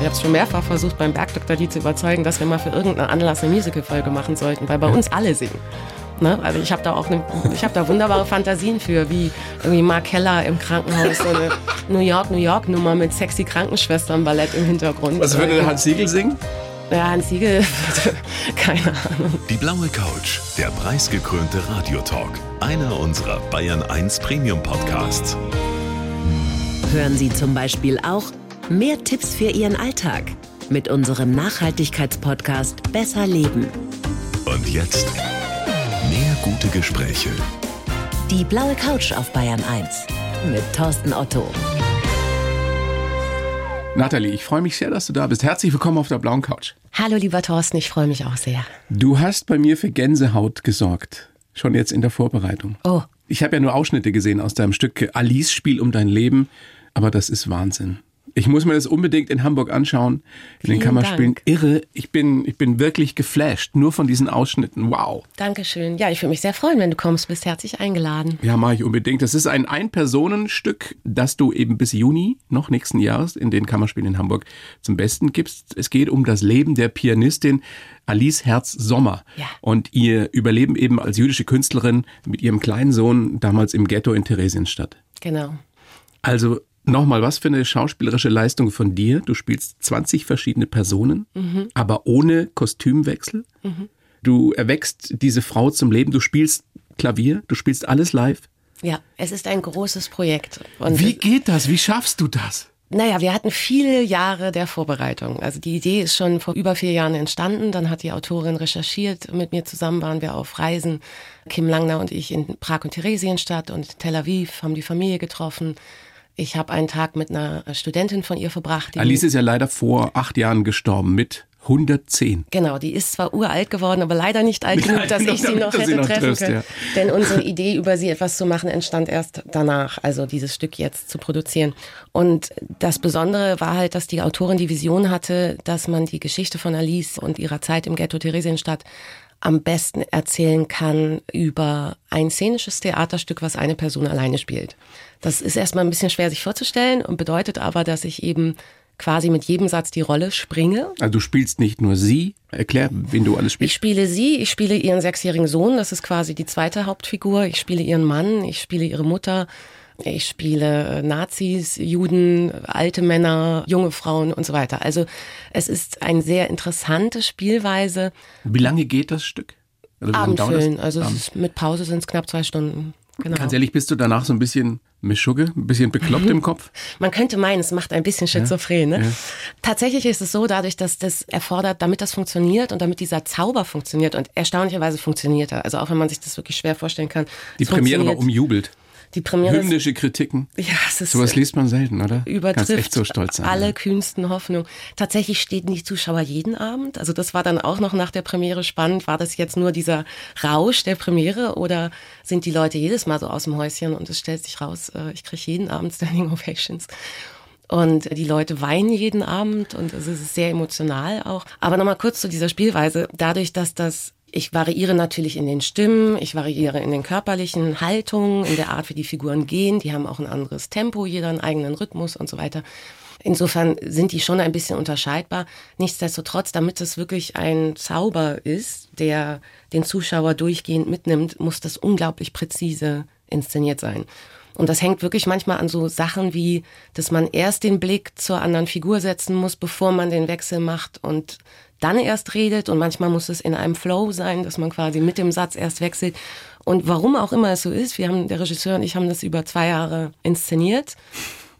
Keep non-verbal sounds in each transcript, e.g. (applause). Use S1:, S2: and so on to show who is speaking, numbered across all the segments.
S1: Ich habe es schon mehrfach versucht, beim Bergdoktor die zu überzeugen, dass wir mal für irgendeinen Anlass eine Musical-Folge machen sollten, weil bei uns alle singen. Ne? Also ich habe da auch eine, ich habe da wunderbare Fantasien für, wie irgendwie Mark Keller im Krankenhaus, so eine New York, New York Nummer mit sexy Krankenschwestern-Ballett im Hintergrund.
S2: Was würde Hans Siegel singen?
S1: Ja, Hans Siegel, (laughs) keine Ahnung.
S3: Die blaue Couch, der preisgekrönte Radiotalk. Einer unserer Bayern 1 Premium Podcasts.
S4: Hören Sie zum Beispiel auch mehr Tipps für Ihren Alltag mit unserem Nachhaltigkeitspodcast Besser Leben.
S3: Und jetzt mehr gute Gespräche.
S4: Die blaue Couch auf Bayern 1 mit Thorsten Otto.
S2: Nathalie, ich freue mich sehr, dass du da bist. Herzlich willkommen auf der blauen Couch.
S1: Hallo lieber Thorsten, ich freue mich auch sehr.
S2: Du hast bei mir für Gänsehaut gesorgt. Schon jetzt in der Vorbereitung.
S1: Oh.
S2: Ich habe ja nur Ausschnitte gesehen aus deinem Stück Alice Spiel um dein Leben, aber das ist Wahnsinn. Ich muss mir das unbedingt in Hamburg anschauen, in
S1: Vielen
S2: den Kammerspielen.
S1: Dank.
S2: Irre. Ich bin, ich bin wirklich geflasht, nur von diesen Ausschnitten. Wow.
S1: Dankeschön. Ja, ich würde mich sehr freuen, wenn du kommst. Bist herzlich eingeladen.
S2: Ja, mache ich unbedingt. Das ist ein Ein-Personen-Stück, das du eben bis Juni noch nächsten Jahres in den Kammerspielen in Hamburg zum Besten gibst. Es geht um das Leben der Pianistin Alice Herz Sommer
S1: Ja.
S2: und ihr Überleben eben als jüdische Künstlerin mit ihrem kleinen Sohn damals im Ghetto in Theresienstadt.
S1: Genau.
S2: Also nochmal, was für eine schauspielerische Leistung von dir. Du spielst 20 verschiedene Personen, aber ohne Kostümwechsel. Du erweckst diese Frau zum Leben. Du spielst Klavier, du spielst alles live.
S1: Ja, es ist ein großes Projekt. Und
S2: Wie geht das? Wie schaffst du das?
S1: Naja, wir hatten viele Jahre der Vorbereitung. Also die Idee ist schon vor über vier Jahren entstanden. Dann hat die Autorin recherchiert. Mit mir zusammen waren wir auf Reisen. Kim Langner und ich in Prag und Theresienstadt und Tel Aviv haben die Familie getroffen. Ich habe einen Tag mit einer Studentin von ihr verbracht.
S2: Alice ist ja leider vor acht Jahren gestorben mit 110.
S1: Genau, die ist zwar uralt geworden, aber leider nicht alt (laughs) genug, dass ich sie noch
S2: sie
S1: hätte
S2: noch
S1: treffen
S2: triffst,
S1: können.
S2: ja.
S1: Denn unsere (laughs) Idee, über sie etwas zu machen, entstand erst danach, also dieses Stück jetzt zu produzieren. Und das Besondere war halt, dass die Autorin die Vision hatte, dass man die Geschichte von Alice und ihrer Zeit im Ghetto Theresienstadt am besten erzählen kann über ein szenisches Theaterstück, was eine Person alleine spielt. Das ist erstmal ein bisschen schwer sich vorzustellen und bedeutet aber, dass ich eben quasi mit jedem Satz die Rolle springe
S2: Also du spielst nicht nur sie. Erklär, wen du alles
S1: ich
S2: spielst.
S1: spiele sie, ich spiele ihren sechsjährigen Sohn, das ist quasi die zweite Hauptfigur. Ich spiele ihren Mann, ich spiele ihre Mutter, ich spiele äh, Nazis, Juden, alte Männer, junge Frauen und so weiter. Also es ist eine sehr interessante Spielweise.
S2: Wie lange geht das Stück? Also das?
S1: Abendfüllen, also
S2: Abend.
S1: ist, mit Pause sind es knapp zwei Stunden. Genau.
S2: Ganz ehrlich, bist du danach so ein bisschen Mischugge, ein bisschen bekloppt im (laughs) Kopf?
S1: Man könnte meinen, es macht ein bisschen schizophren. Ne? Tatsächlich ist es so, dadurch, dass das erfordert, damit das funktioniert und damit dieser Zauber funktioniert und erstaunlicherweise funktioniert er. Also auch wenn man sich das wirklich schwer vorstellen kann.
S2: Die Premiere war umjubelt.
S1: Die Premiere
S2: Hymnische Kritiken.
S1: ja, es ist
S2: Sowas liest man selten, oder? Kannst
S1: übertrifft
S2: echt so stolz sein.
S1: alle
S2: ja.
S1: kühnsten Hoffnungen. Tatsächlich stehen die Zuschauer jeden Abend. Also das war dann auch noch nach der Premiere spannend. War das jetzt nur dieser Rausch der Premiere oder sind die Leute jedes Mal so aus dem Häuschen und es stellt sich raus, äh, ich kriege jeden Abend Standing Ovations. Und die Leute weinen jeden Abend und es ist sehr emotional auch. Aber nochmal kurz zu dieser Spielweise. Dadurch, dass das ich variiere natürlich in den Stimmen, ich variiere in den körperlichen Haltungen, in der Art, wie die Figuren gehen. Die haben auch ein anderes Tempo, jeder einen eigenen Rhythmus und so weiter. Insofern sind die schon ein bisschen unterscheidbar. Nichtsdestotrotz, damit es wirklich ein Zauber ist, der den Zuschauer durchgehend mitnimmt, muss das unglaublich präzise inszeniert sein. Und das hängt wirklich manchmal an so Sachen wie, dass man erst den Blick zur anderen Figur setzen muss, bevor man den Wechsel macht und dann erst redet. Und manchmal muss es in einem Flow sein, dass man quasi mit dem Satz erst wechselt. Und warum auch immer es so ist, wir haben, der Regisseur und ich haben das über zwei Jahre inszeniert.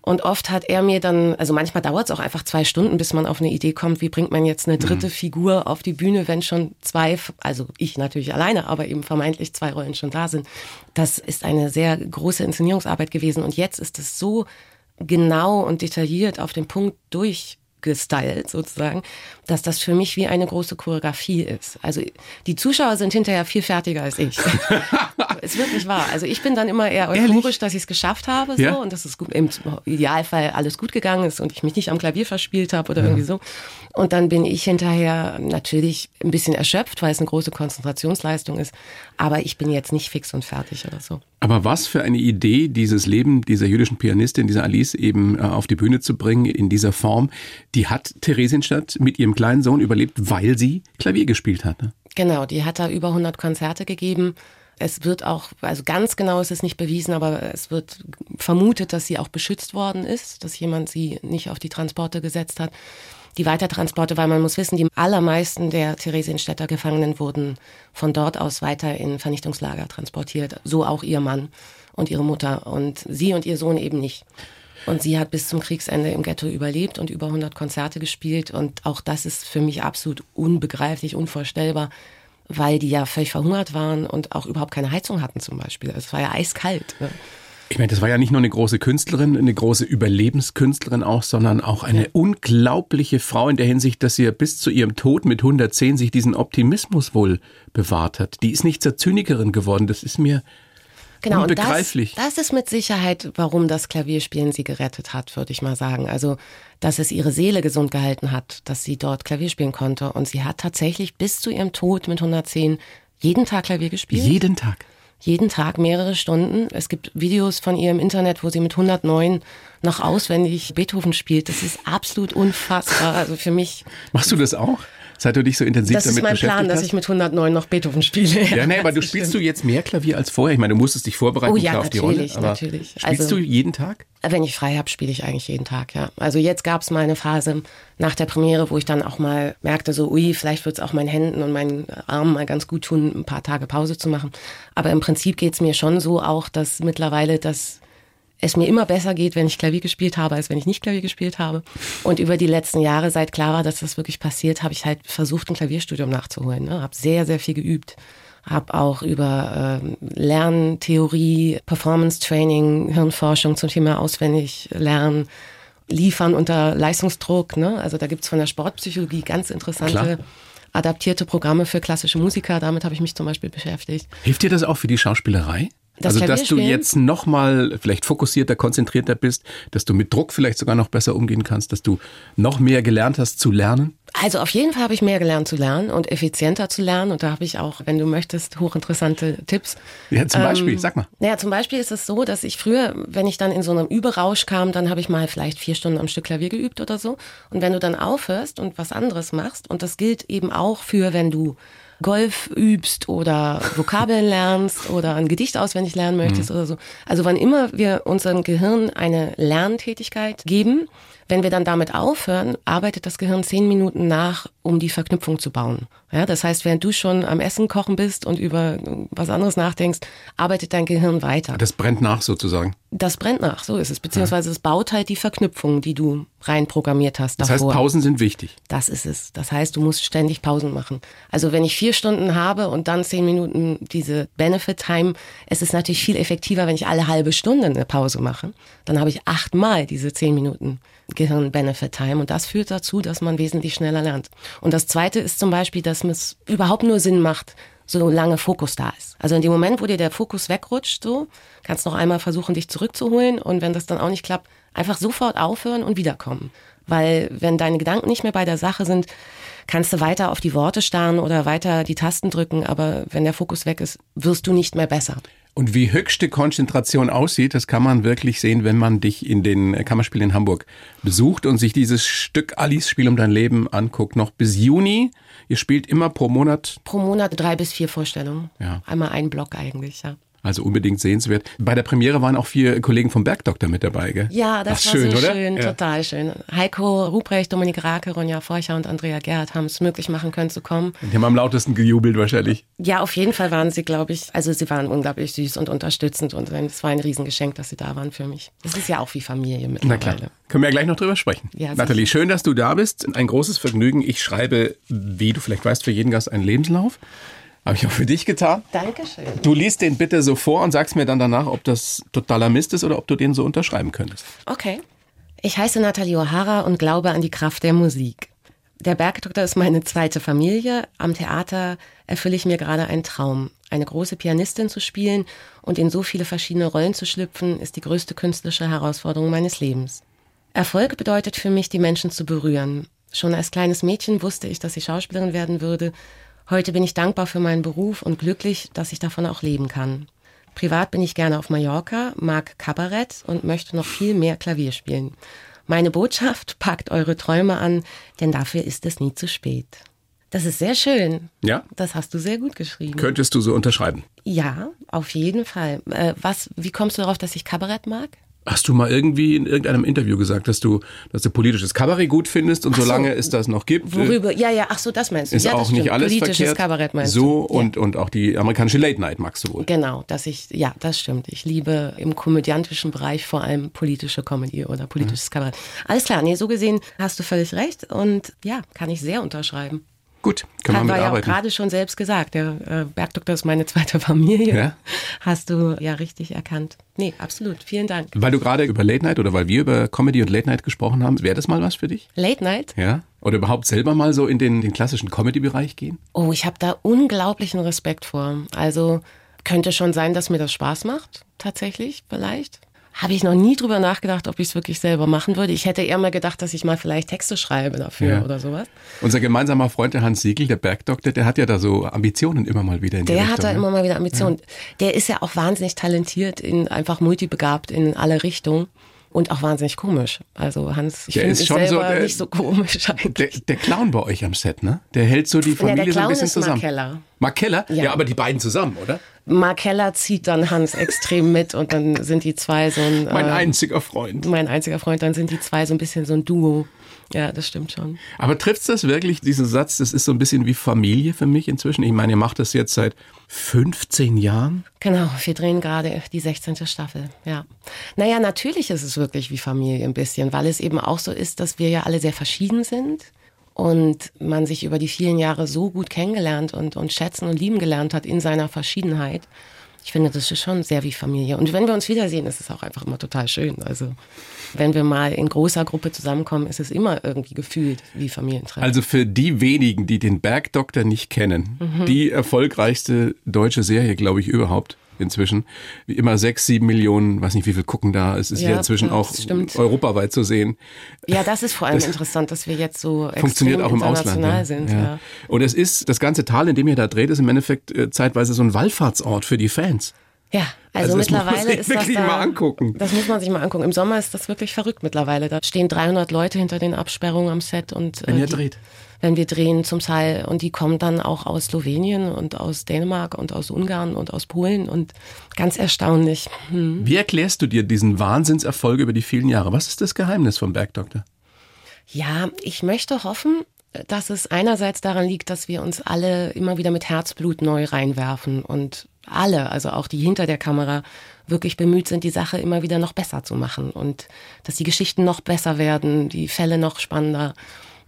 S1: Und oft hat er mir dann, also manchmal dauert es auch einfach zwei Stunden, bis man auf eine Idee kommt, wie bringt man jetzt eine dritte Figur auf die Bühne, wenn schon zwei, also ich natürlich alleine, aber eben vermeintlich zwei Rollen schon da sind. Das ist eine sehr große Inszenierungsarbeit gewesen. Und jetzt ist es so genau und detailliert auf den Punkt durchgestylt sozusagen, dass das für mich wie eine große Choreografie ist. Also die Zuschauer sind hinterher viel fertiger als ich. (laughs) ist wirklich wahr. Also ich bin dann immer eher euphorisch,
S2: Ehrlich?
S1: dass ich es geschafft habe so
S2: Ja.
S1: und dass es gut, im Idealfall alles gut gegangen ist und ich mich nicht am Klavier verspielt habe oder irgendwie so. Und dann bin ich hinterher natürlich ein bisschen erschöpft, weil es eine große Konzentrationsleistung ist. Aber ich bin jetzt nicht fix und fertig oder so.
S2: Aber was für eine Idee, dieses Leben dieser jüdischen Pianistin, dieser Alice eben äh, auf die Bühne zu bringen in dieser Form. Die hat Theresienstadt mit ihrem kleinen Sohn überlebt, weil sie Klavier gespielt hat. Ne?
S1: Genau, die hat da über 100 Konzerte gegeben. Es wird auch, also ganz genau ist es nicht bewiesen, aber es wird vermutet, dass sie auch beschützt worden ist, dass jemand sie nicht auf die Transporte gesetzt hat. Die Weitertransporte, weil man muss wissen, die allermeisten der Theresienstädter Gefangenen wurden von dort aus weiter in Vernichtungslager transportiert. So auch ihr Mann und ihre Mutter und sie und ihr Sohn eben nicht. Und sie hat bis zum Kriegsende im Ghetto überlebt und über 100 Konzerte gespielt. Und auch das ist für mich absolut unbegreiflich, unvorstellbar, weil die ja völlig verhungert waren und auch überhaupt keine Heizung hatten zum Beispiel. Es war ja eiskalt. Ne?
S2: Ich meine, das war ja nicht nur eine große Künstlerin, eine große Überlebenskünstlerin auch, sondern auch eine ja. unglaubliche Frau in der Hinsicht, dass sie ja bis zu ihrem Tod mit 110 sich diesen Optimismus wohl bewahrt hat. Die ist nicht zur Zynikerin geworden. Das ist mir Genau, und das,
S1: das ist mit Sicherheit, warum das Klavierspielen sie gerettet hat, würde ich mal sagen. Also, dass es ihre Seele gesund gehalten hat, dass sie dort Klavier spielen konnte. Und sie hat tatsächlich bis zu ihrem Tod mit 110 jeden Tag Klavier gespielt.
S2: Jeden Tag?
S1: Jeden Tag mehrere Stunden. Es gibt Videos von ihr im Internet, wo sie mit 109 noch auswendig Beethoven spielt. Das ist absolut unfassbar. Also für mich.
S2: Machst du das auch? Seit du dich so intensiv
S1: das
S2: damit
S1: beschäftigt hast? Das ist mein Plan, dass ich mit 109 noch Beethoven spiele.
S2: Ja, nee, (laughs) aber du spielst du jetzt mehr Klavier als vorher? Ich meine, du musstest dich vorbereiten
S1: oh, ja,
S2: auf die Rolle.
S1: Aber natürlich.
S2: Spielst also, du jeden Tag?
S1: Wenn ich frei habe, spiele ich eigentlich jeden Tag, ja. Also jetzt gab es mal eine Phase nach der Premiere, wo ich dann auch mal merkte, so, ui, vielleicht wird es auch meinen Händen und meinen Armen mal ganz gut tun, ein paar Tage Pause zu machen. Aber im Prinzip geht es mir schon so auch, dass mittlerweile das es mir immer besser geht, wenn ich Klavier gespielt habe, als wenn ich nicht Klavier gespielt habe. Und über die letzten Jahre, seit klar war, dass das wirklich passiert, habe ich halt versucht, ein Klavierstudium nachzuholen. Ne? Habe sehr, sehr viel geübt. Habe auch über äh, Lerntheorie, Performance Training, Hirnforschung zum Thema auswendig lernen, liefern unter Leistungsdruck. Ne? Also da gibt's von der Sportpsychologie ganz interessante Klar adaptierte Programme für klassische Musiker. Damit habe ich mich zum Beispiel beschäftigt.
S2: Hilft dir das auch für die Schauspielerei? Das also, dass du jetzt nochmal vielleicht fokussierter, konzentrierter bist, dass du mit Druck vielleicht sogar noch besser umgehen kannst, dass du noch mehr gelernt hast zu lernen?
S1: Also auf jeden Fall habe ich mehr gelernt zu lernen und effizienter zu lernen. Und da habe ich auch, wenn du möchtest, hochinteressante Tipps.
S2: Ja, zum Beispiel, ähm, sag mal.
S1: Naja, zum Beispiel ist es so, dass ich früher, wenn ich dann in so einem Überrausch kam, dann habe ich mal vielleicht vier Stunden am Stück Klavier geübt oder so. Und wenn du dann aufhörst und was anderes machst, und das gilt eben auch für, wenn du Golf übst oder Vokabeln lernst oder ein Gedicht auswendig lernen möchtest mhm. oder so. Also wann immer wir unserem Gehirn eine Lerntätigkeit geben, wenn wir dann damit aufhören, arbeitet das Gehirn zehn Minuten nach, um die Verknüpfung zu bauen. Ja, das heißt, während du schon am Essen kochen bist und über was anderes nachdenkst, arbeitet dein Gehirn weiter.
S2: Das brennt nach sozusagen.
S1: Das brennt nach, so ist es. Beziehungsweise es baut halt die Verknüpfung, die du reinprogrammiert hast.
S2: Davor. Das heißt, Pausen sind wichtig.
S1: Das ist es. Das heißt, du musst ständig Pausen machen. Also wenn ich vier Stunden habe und dann zehn Minuten diese Benefit-Time, es ist natürlich viel effektiver, wenn ich alle halbe Stunde eine Pause mache. Dann habe ich achtmal diese zehn Minuten Gehirn-Benefit-Time und das führt dazu, dass man wesentlich schneller lernt. Und das Zweite ist zum Beispiel, dass es überhaupt nur Sinn macht, solange Fokus da ist. Also in dem Moment, wo dir der Fokus wegrutscht, so, kannst du noch einmal versuchen, dich zurückzuholen und wenn das dann auch nicht klappt, einfach sofort aufhören und wiederkommen. Weil wenn deine Gedanken nicht mehr bei der Sache sind, kannst du weiter auf die Worte starren oder weiter die Tasten drücken, aber wenn der Fokus weg ist, wirst du nicht mehr besser.
S2: Und wie höchste Konzentration aussieht, das kann man wirklich sehen, wenn man dich in den Kammerspielen in Hamburg besucht und sich dieses Stück Alice Spiel um dein Leben anguckt. Noch bis Juni. Ihr spielt immer pro Monat?
S1: Pro Monat drei bis vier Vorstellungen. Ja. Einmal ein Block eigentlich, ja.
S2: Also unbedingt sehenswert. Bei der Premiere waren auch vier Kollegen vom Bergdoktor mit dabei, gell?
S1: Ja, das Ach, war schön, so oder? schön, ja. total schön. Heiko Ruprecht, Dominik Rake, Ronja Forcher und Andrea Gerhardt haben es möglich machen können zu kommen.
S2: Die haben am lautesten gejubelt wahrscheinlich.
S1: Ja, auf jeden Fall waren sie, glaube ich, also sie waren unglaublich süß und unterstützend und es war ein Riesengeschenk, dass sie da waren für mich. Das ist ja auch wie Familie mittlerweile. Na klar.
S2: Können wir ja gleich noch drüber sprechen. Ja, Nathalie, schön, dass du da bist. Ein großes Vergnügen. Ich schreibe, wie du vielleicht weißt, für jeden Gast einen Lebenslauf. Habe ich auch für dich getan.
S1: Dankeschön.
S2: Du liest den bitte so vor und sagst mir dann danach, ob das totaler Mist ist oder ob du den so unterschreiben könntest.
S1: Okay. Ich heiße Nathalie O'Hara und glaube an die Kraft der Musik. Der Bergdoktor ist meine zweite Familie. Am Theater erfülle ich mir gerade einen Traum. Eine große Pianistin zu spielen und in so viele verschiedene Rollen zu schlüpfen, ist die größte künstlerische Herausforderung meines Lebens. Erfolg bedeutet für mich, die Menschen zu berühren. Schon als kleines Mädchen wusste ich, dass ich Schauspielerin werden würde Heute bin ich dankbar für meinen Beruf und glücklich, dass ich davon auch leben kann. Privat bin ich gerne auf Mallorca, mag Kabarett und möchte noch viel mehr Klavier spielen. Meine Botschaft, (laughs) packt eure Träume an, denn dafür ist es nie zu spät. Das ist sehr schön.
S2: Ja?
S1: Das hast du sehr gut geschrieben.
S2: Könntest du so unterschreiben?
S1: Ja, auf jeden Fall. Äh, was, wie kommst du darauf, dass ich Kabarett mag?
S2: Hast du mal irgendwie in irgendeinem Interview gesagt, dass du, dass du politisches Kabarett gut findest und
S1: so.
S2: solange es das noch gibt, äh,
S1: Worüber? Ja, ja, ach so, das meinst du.
S2: ist
S1: ja,
S2: auch nicht alles
S1: Politisches
S2: verkehrt.
S1: Kabarett meinst
S2: so
S1: du.
S2: und und auch die amerikanische Late Night magst du wohl.
S1: Genau, dass ich, ja, das stimmt. Ich liebe im komödiantischen Bereich vor allem politische Comedy oder politisches Kabarett. Alles klar, nee, so gesehen hast du völlig recht und ja, kann ich sehr unterschreiben.
S2: Gut, können wir
S1: Hat war ja auch
S2: mitarbeiten.
S1: gerade schon selbst gesagt, der äh, Bergdoktor ist meine zweite Familie.
S2: Ja.
S1: Hast du ja richtig erkannt. Nee, absolut. Vielen Dank.
S2: Weil du gerade über Late Night oder weil wir über Comedy und Late Night gesprochen haben, wäre das mal was für dich?
S1: Late Night?
S2: Ja? Oder überhaupt selber mal so in den, den klassischen Comedy-Bereich gehen?
S1: Oh, ich habe da unglaublichen Respekt vor. Also könnte schon sein, dass mir das Spaß macht, tatsächlich, vielleicht. Habe ich noch nie drüber nachgedacht, ob ich es wirklich selber machen würde. Ich hätte eher mal gedacht, dass ich mal vielleicht Texte schreibe dafür
S2: Ja.
S1: oder sowas.
S2: Unser gemeinsamer Freund, der Hans Siegel, der Bergdoktor, der hat ja da so Ambitionen immer mal wieder in
S1: Der
S2: Richtung.
S1: hat da
S2: ne?
S1: immer mal wieder Ambitionen. Der ist ja auch wahnsinnig talentiert, in, einfach multibegabt in alle Richtungen und auch wahnsinnig komisch. Also Hans, ich
S2: Der
S1: finde
S2: ist
S1: mich
S2: schon so
S1: selber
S2: der-
S1: nicht so komisch eigentlich.
S2: Der, der Clown bei euch am Set, ne? Der hält so die Familie
S1: der
S2: so ein bisschen
S1: ist Mark
S2: zusammen.
S1: Keller.
S2: Mark Keller? Ja.
S1: Ja.
S2: aber die beiden zusammen, oder?
S1: Mark Keller zieht dann Hans extrem mit und dann sind die zwei so ein
S2: Mein
S1: äh,
S2: einziger Freund.
S1: mein einziger Freund, dann sind die zwei so ein bisschen so ein Duo. Ja, das stimmt schon.
S2: Aber trifft das wirklich, diesen Satz, das ist so ein bisschen wie Familie für mich inzwischen? Ich meine, ihr macht das jetzt seit 15 Jahren.
S1: Genau, wir drehen gerade die 16. Staffel, ja. Naja, natürlich ist es wirklich wie Familie ein bisschen, weil es eben auch so ist, dass wir ja alle sehr verschieden sind und man sich über die vielen Jahre so gut kennengelernt und, und schätzen und lieben gelernt hat in seiner Verschiedenheit. Ich finde, das ist schon sehr wie Familie. Und wenn wir uns wiedersehen, ist es auch einfach immer total schön. Also, wenn wir mal in großer Gruppe zusammenkommen, ist es immer irgendwie gefühlt wie Familientreffen.
S2: Also für die wenigen, die den Bergdoktor nicht kennen,
S1: Mhm.
S2: die erfolgreichste deutsche Serie, glaube ich, überhaupt inzwischen. Wie immer sechs, sieben Millionen, weiß nicht wie viel gucken da. Es ist ja,
S1: Ja,
S2: inzwischen auch
S1: stimmt.
S2: europaweit zu sehen.
S1: ja, das ist vor allem
S2: Das
S1: interessant, dass wir jetzt so (laughs)
S2: Funktioniert auch im Ausland.
S1: international
S2: Ja.
S1: sind.
S2: ja.
S1: Ja.
S2: Und es ist, das ganze Tal, in dem ihr da dreht, ist im Endeffekt äh, zeitweise so ein Wallfahrtsort für die Fans.
S1: Ja, also,
S2: Also das muss man
S1: mittlerweile
S2: sich
S1: ist das da,
S2: mal angucken.
S1: Das muss man sich mal angucken. Im Sommer ist das wirklich verrückt mittlerweile. Da stehen 300 Leute hinter den Absperrungen am Set und
S2: Wenn
S1: äh,
S2: ihr dreht.
S1: Wenn wir drehen zum Teil und die kommen dann auch aus Slowenien und aus Dänemark und aus Ungarn und aus Polen und ganz erstaunlich. Hm.
S2: Wie erklärst du dir diesen Wahnsinnserfolg über die vielen Jahre? Was ist das Geheimnis vom Bergdoktor?
S1: Ja, ich möchte hoffen, dass es einerseits daran liegt, dass wir uns alle immer wieder mit Herzblut neu reinwerfen und alle, also auch die hinter der Kamera, wirklich bemüht sind, die Sache immer wieder noch besser zu machen und dass die Geschichten noch besser werden, die Fälle noch spannender,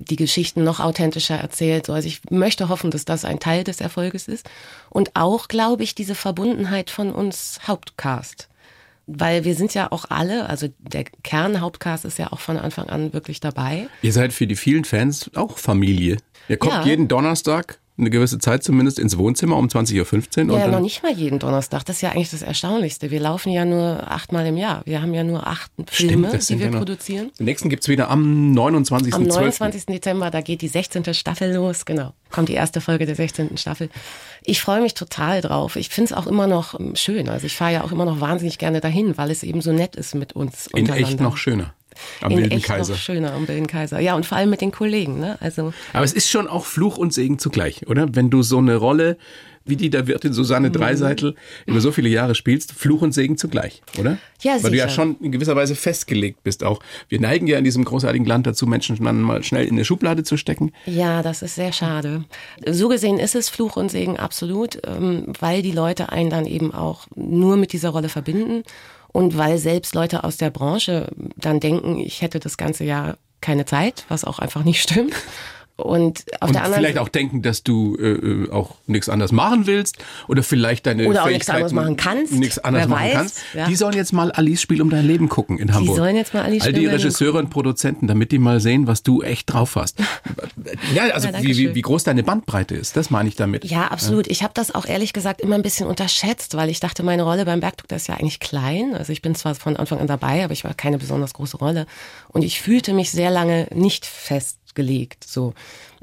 S1: die Geschichten noch authentischer erzählt. So, Also ich möchte hoffen, dass das ein Teil des Erfolges ist und auch, glaube ich, diese Verbundenheit von uns Hauptcast. Weil wir sind ja auch alle, also der Kernhauptcast ist ja auch von Anfang an wirklich dabei.
S2: Ihr seid für die vielen Fans auch Familie. Ihr kommt
S1: Ja.
S2: jeden Donnerstag, eine gewisse Zeit zumindest, ins Wohnzimmer um 20.15 Uhr.
S1: Ja, noch nicht mal jeden Donnerstag. Das ist ja eigentlich das Erstaunlichste. Wir laufen ja nur achtmal im Jahr. Wir haben ja nur acht Filme,
S2: das
S1: die wir
S2: ja noch-
S1: produzieren.
S2: Den nächsten gibt's wieder am 29.12.
S1: Am 29. Dezember, da geht die 16. Staffel los, genau. Kommt die erste Folge der 16. Staffel. Ich freue mich total drauf. Ich finde es auch immer noch ähm, schön. Also ich fahre ja auch immer noch wahnsinnig gerne dahin, weil es eben so nett ist mit uns
S2: In echt noch schöner. Am
S1: In
S2: Wilden
S1: echt
S2: Kaiser.
S1: noch schöner am Wilden Kaiser. Ja, und vor allem mit den Kollegen. Ne? Also
S2: Aber es ist schon auch Fluch und Segen zugleich, oder? Wenn du so eine Rolle wie die der Wirtin Susanne
S1: Mhm.
S2: Dreiseitel über so viele Jahre spielst, Fluch und Segen zugleich, oder?
S1: Ja,
S2: Weil du ja
S1: sicher.
S2: schon in gewisser Weise festgelegt bist auch. Wir neigen ja in diesem großartigen Land dazu, Menschen dann mal schnell in eine Schublade zu stecken.
S1: Ja, das ist sehr schade. So gesehen ist es Fluch und Segen absolut, ähm, weil die Leute einen dann eben auch nur mit dieser Rolle verbinden und weil selbst Leute aus der Branche dann denken, ich hätte das ganze Jahr keine Zeit, was auch einfach nicht stimmt. Und auf
S2: Und
S1: der anderen
S2: vielleicht auch denken, dass du äh, äh, auch nichts anderes machen willst oder vielleicht deine
S1: Oder auch nichts anderes
S2: Fähigkeiten
S1: machen kannst.
S2: Nichts anderes
S1: Wer
S2: machen
S1: weiß,
S2: kannst.
S1: ja.
S2: Die sollen jetzt mal Alice Spiel um dein Leben gucken in Hamburg.
S1: sollen jetzt mal Alice
S2: All die
S1: um
S2: Regisseure und Produzenten, damit die mal sehen, was du echt drauf hast. (laughs) ja, also
S1: Ja,
S2: wie, wie, wie groß deine Bandbreite ist, das meine ich damit.
S1: Ja, absolut. Ich habe das auch ehrlich gesagt immer ein bisschen unterschätzt, weil ich dachte, meine Rolle beim Bergdoktor ist ja eigentlich klein. Also ich bin zwar von Anfang an dabei, aber ich war keine besonders große Rolle. Und ich fühlte mich sehr lange nicht festgelegt. So,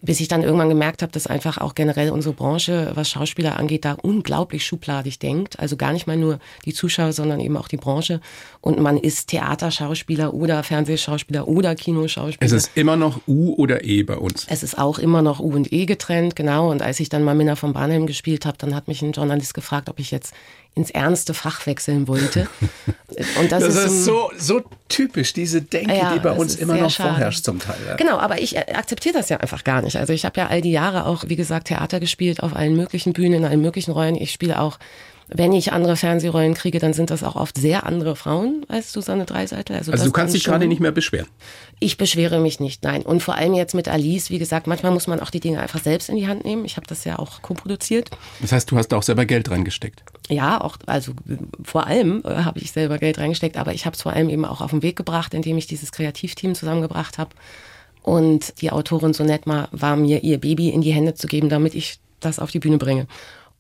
S1: bis ich dann irgendwann gemerkt habe, dass einfach auch generell unsere Branche, was Schauspieler angeht, da unglaublich schubladig denkt. Also gar nicht mal nur die Zuschauer, sondern eben auch die Branche. Und man ist Theaterschauspieler oder Fernsehschauspieler oder Kinoschauspieler.
S2: Es ist immer noch U oder E bei uns.
S1: Es ist auch immer noch U und E getrennt, genau. Und als ich dann mal Minna von Barnhelm gespielt habe, dann hat mich ein Journalist gefragt, ob ich jetzt ins ernste Fach wechseln wollte. (laughs)
S2: Und das, das ist, ist so, so typisch, diese Denke, ja, die bei uns immer noch schade. vorherrscht zum Teil. Ja.
S1: Genau, aber ich akzeptiere das ja einfach gar nicht. Also ich habe ja all die Jahre auch, wie gesagt, Theater gespielt auf allen möglichen Bühnen, in allen möglichen Rollen. Ich spiele auch wenn ich andere Fernsehrollen kriege, dann sind das auch oft sehr andere Frauen als Susanne Dreiseitel.
S2: Also, also du kannst dich gerade nicht mehr beschweren.
S1: Ich beschwere mich nicht, nein. Und vor allem jetzt mit Alice, wie gesagt, manchmal muss man auch die Dinge einfach selbst in die Hand nehmen. Ich habe das ja auch co-produziert.
S2: Das heißt, du hast da auch selber Geld reingesteckt?
S1: Ja, auch, also vor allem äh, habe ich selber Geld reingesteckt, aber ich habe es vor allem eben auch auf den Weg gebracht, indem ich dieses Kreativteam zusammengebracht habe. Und die Autorin Sonetma war mir ihr Baby in die Hände zu geben, damit ich das auf die Bühne bringe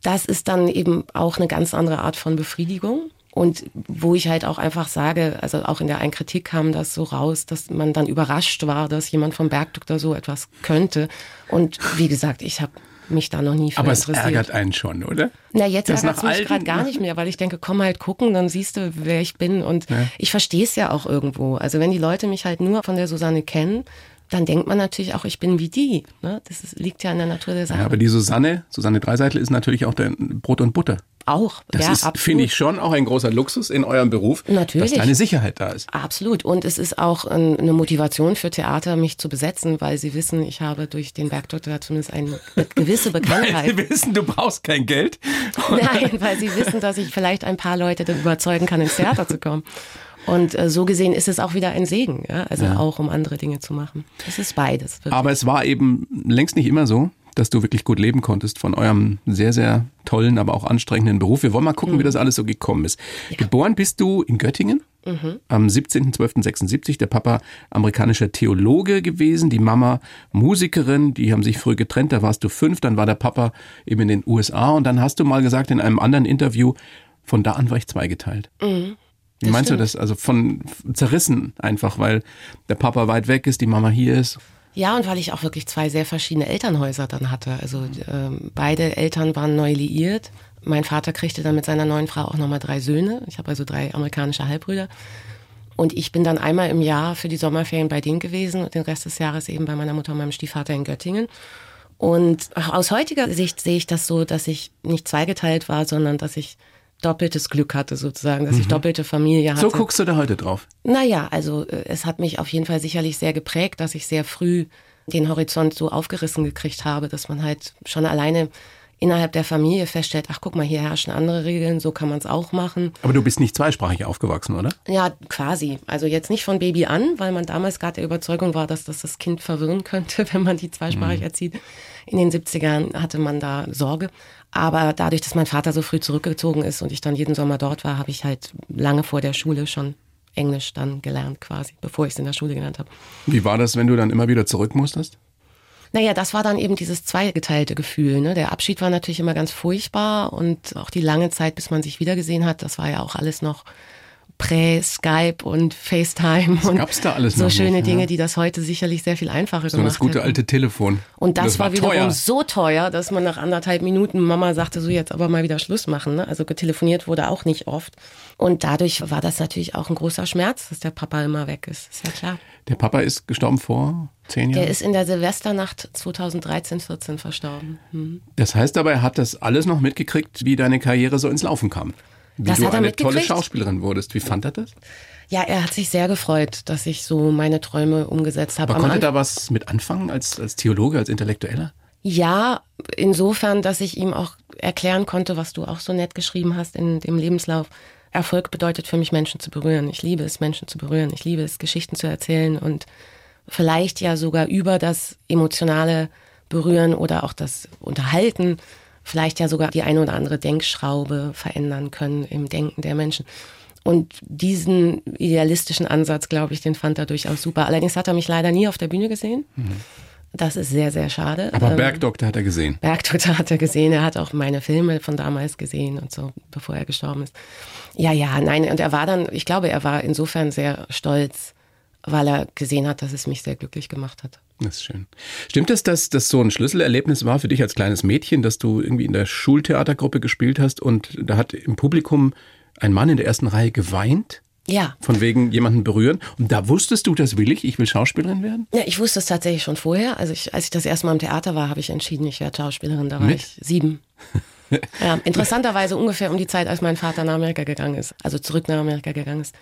S1: das ist dann eben auch eine ganz andere Art von Befriedigung. Und wo ich halt auch einfach sage, also auch in der einen Kritik kam das so raus, dass man dann überrascht war, dass jemand vom Bergdoktor so etwas könnte. Und wie gesagt, ich habe mich da noch nie für
S2: Aber es ärgert einen schon, oder?
S1: Na, jetzt ärgert es mich gerade gar nicht mehr, weil ich denke, komm halt gucken, dann siehst du, wer ich bin. Und ja. ich verstehe es ja auch irgendwo. Also wenn die Leute mich halt nur von der Susanne kennen, dann denkt man natürlich auch, ich bin wie die. Ne? Das ist, liegt ja in der Natur der Sache.
S2: Ja, aber die Susanne, Susanne Dreiseitel ist natürlich auch der Brot und Butter.
S1: Auch,
S2: das
S1: ja,
S2: ist, finde ich schon auch ein großer Luxus in eurem Beruf, natürlich. dass deine Sicherheit da ist.
S1: Absolut. Und es ist auch eine Motivation für Theater, mich zu besetzen, weil sie wissen, ich habe durch den Bergdoktor zumindest eine gewisse Bekanntheit. (laughs)
S2: weil sie wissen, du brauchst kein Geld.
S1: Nein, weil sie wissen, dass ich vielleicht ein paar Leute überzeugen kann, ins Theater zu kommen. Und äh, so gesehen ist es auch wieder ein Segen, ja? also ja. auch um andere Dinge zu machen. Es ist beides.
S2: Wirklich. Aber es war eben längst nicht immer so, dass du wirklich gut leben konntest von eurem sehr, sehr tollen, aber auch anstrengenden Beruf. Wir wollen mal gucken, mhm. wie das alles so gekommen ist. Ja. Geboren bist du in Göttingen mhm. am 17.12.76. Der Papa amerikanischer Theologe gewesen, die Mama Musikerin. Die haben sich früh getrennt, da warst du fünf, dann war der Papa eben in den USA und dann hast du mal gesagt in einem anderen Interview, von da an war ich zweigeteilt. Mhm. Wie meinst stimmt. du das? Also von zerrissen einfach, weil der Papa weit weg ist, die Mama hier ist.
S1: Ja, und weil ich auch wirklich zwei sehr verschiedene Elternhäuser dann hatte. Also ähm, beide Eltern waren neu liiert. Mein Vater kriegte dann mit seiner neuen Frau auch nochmal drei Söhne. Ich habe also drei amerikanische Halbbrüder. Und ich bin dann einmal im Jahr für die Sommerferien bei denen gewesen und den Rest des Jahres eben bei meiner Mutter und meinem Stiefvater in Göttingen. Und aus heutiger Sicht sehe ich das so, dass ich nicht zweigeteilt war, sondern dass ich doppeltes Glück hatte sozusagen, dass mhm. ich doppelte Familie hatte.
S2: So guckst du da heute drauf?
S1: Naja, also äh, es hat mich auf jeden Fall sicherlich sehr geprägt, dass ich sehr früh den Horizont so aufgerissen gekriegt habe, dass man halt schon alleine innerhalb der Familie feststellt, ach guck mal, hier herrschen andere Regeln, so kann man es auch machen.
S2: Aber du bist nicht zweisprachig aufgewachsen, oder?
S1: Ja, quasi. Also jetzt nicht von Baby an, weil man damals gerade der Überzeugung war, dass das das Kind verwirren könnte, (laughs) wenn man die zweisprachig mhm. erzieht. In den 70ern hatte man da Sorge. Aber dadurch, dass mein Vater so früh zurückgezogen ist und ich dann jeden Sommer dort war, habe ich halt lange vor der Schule schon Englisch dann gelernt quasi, bevor ich es in der Schule gelernt habe.
S2: Wie war das, wenn du dann immer wieder zurück musstest?
S1: Naja, das war dann eben dieses zweigeteilte Gefühl. Ne? Der Abschied war natürlich immer ganz furchtbar und auch die lange Zeit, bis man sich wiedergesehen hat, das war ja auch alles noch Prä-Skype und FaceTime
S2: das und gab's da alles
S1: so schöne
S2: nicht,
S1: Dinge, ja. die das heute sicherlich sehr viel einfacher
S2: so
S1: gemacht haben.
S2: So das gute
S1: hätten.
S2: alte Telefon.
S1: Und das, das war, war wiederum teuer. so teuer, dass man nach anderthalb Minuten Mama sagte, so jetzt aber mal wieder Schluss machen. Ne? Also getelefoniert wurde auch nicht oft. Und dadurch war das natürlich auch ein großer Schmerz, dass der Papa immer weg ist. Ist ja klar.
S2: Der Papa ist gestorben vor zehn Jahren?
S1: Der ist in der Silvesternacht 2013, 14 verstorben. Hm.
S2: Das heißt aber, er hat das alles noch mitgekriegt, wie deine Karriere so ins Laufen kam. Wie
S1: das
S2: du eine tolle Schauspielerin wurdest. Wie fand er das?
S1: Ja, er hat sich sehr gefreut, dass ich so meine Träume umgesetzt habe.
S2: Aber konnte da was mit anfangen als, als Theologe, als Intellektueller?
S1: Ja, insofern, dass ich ihm auch erklären konnte, was du auch so nett geschrieben hast in dem Lebenslauf. Erfolg bedeutet für mich, Menschen zu berühren. Ich liebe es, Menschen zu berühren. Ich liebe es, Geschichten zu erzählen und vielleicht ja sogar über das emotionale Berühren oder auch das Unterhalten vielleicht ja sogar die eine oder andere Denkschraube verändern können im Denken der Menschen. Und diesen idealistischen Ansatz, glaube ich, den fand er durchaus super. Allerdings hat er mich leider nie auf der Bühne gesehen. Mhm. Das ist sehr, sehr schade.
S2: Aber ähm, Bergdoktor hat er gesehen.
S1: Bergdoktor hat er gesehen. Er hat auch meine Filme von damals gesehen und so, bevor er gestorben ist. Ja, ja, nein. Und er war dann, ich glaube, er war insofern sehr stolz, weil er gesehen hat, dass es mich sehr glücklich gemacht hat.
S2: Das ist schön. Stimmt es, dass das so ein Schlüsselerlebnis war für dich als kleines Mädchen, dass du irgendwie in der Schultheatergruppe gespielt hast und da hat im Publikum ein Mann in der ersten Reihe geweint?
S1: Ja.
S2: Von wegen jemanden berühren. Und da wusstest du, das will ich, ich will Schauspielerin werden?
S1: Ja, ich wusste es tatsächlich schon vorher. Also ich, als ich das erste Mal im Theater war, habe ich entschieden, ich werde Schauspielerin. Da war
S2: Mit?
S1: ich sieben. (laughs) ja, interessanterweise ungefähr um die Zeit, als mein Vater nach Amerika gegangen ist. Also zurück nach Amerika gegangen ist.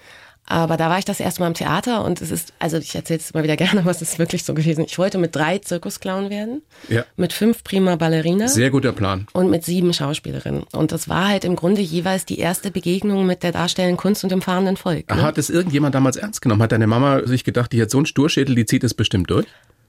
S1: Aber da war ich das erste Mal im Theater und es ist, also ich erzähle es immer wieder gerne, (laughs) aber es ist wirklich so gewesen. Ich wollte mit drei Zirkusclown werden,
S2: Ja.
S1: mit fünf prima Ballerina
S2: Sehr guter Plan.
S1: und mit sieben Schauspielerinnen. Und das war halt im Grunde jeweils die erste Begegnung mit der darstellenden Kunst und dem fahrenden Volk. Ne?
S2: Hat es irgendjemand damals ernst genommen? Hat deine Mama sich gedacht, die hat so einen Sturschädel, die zieht es bestimmt durch?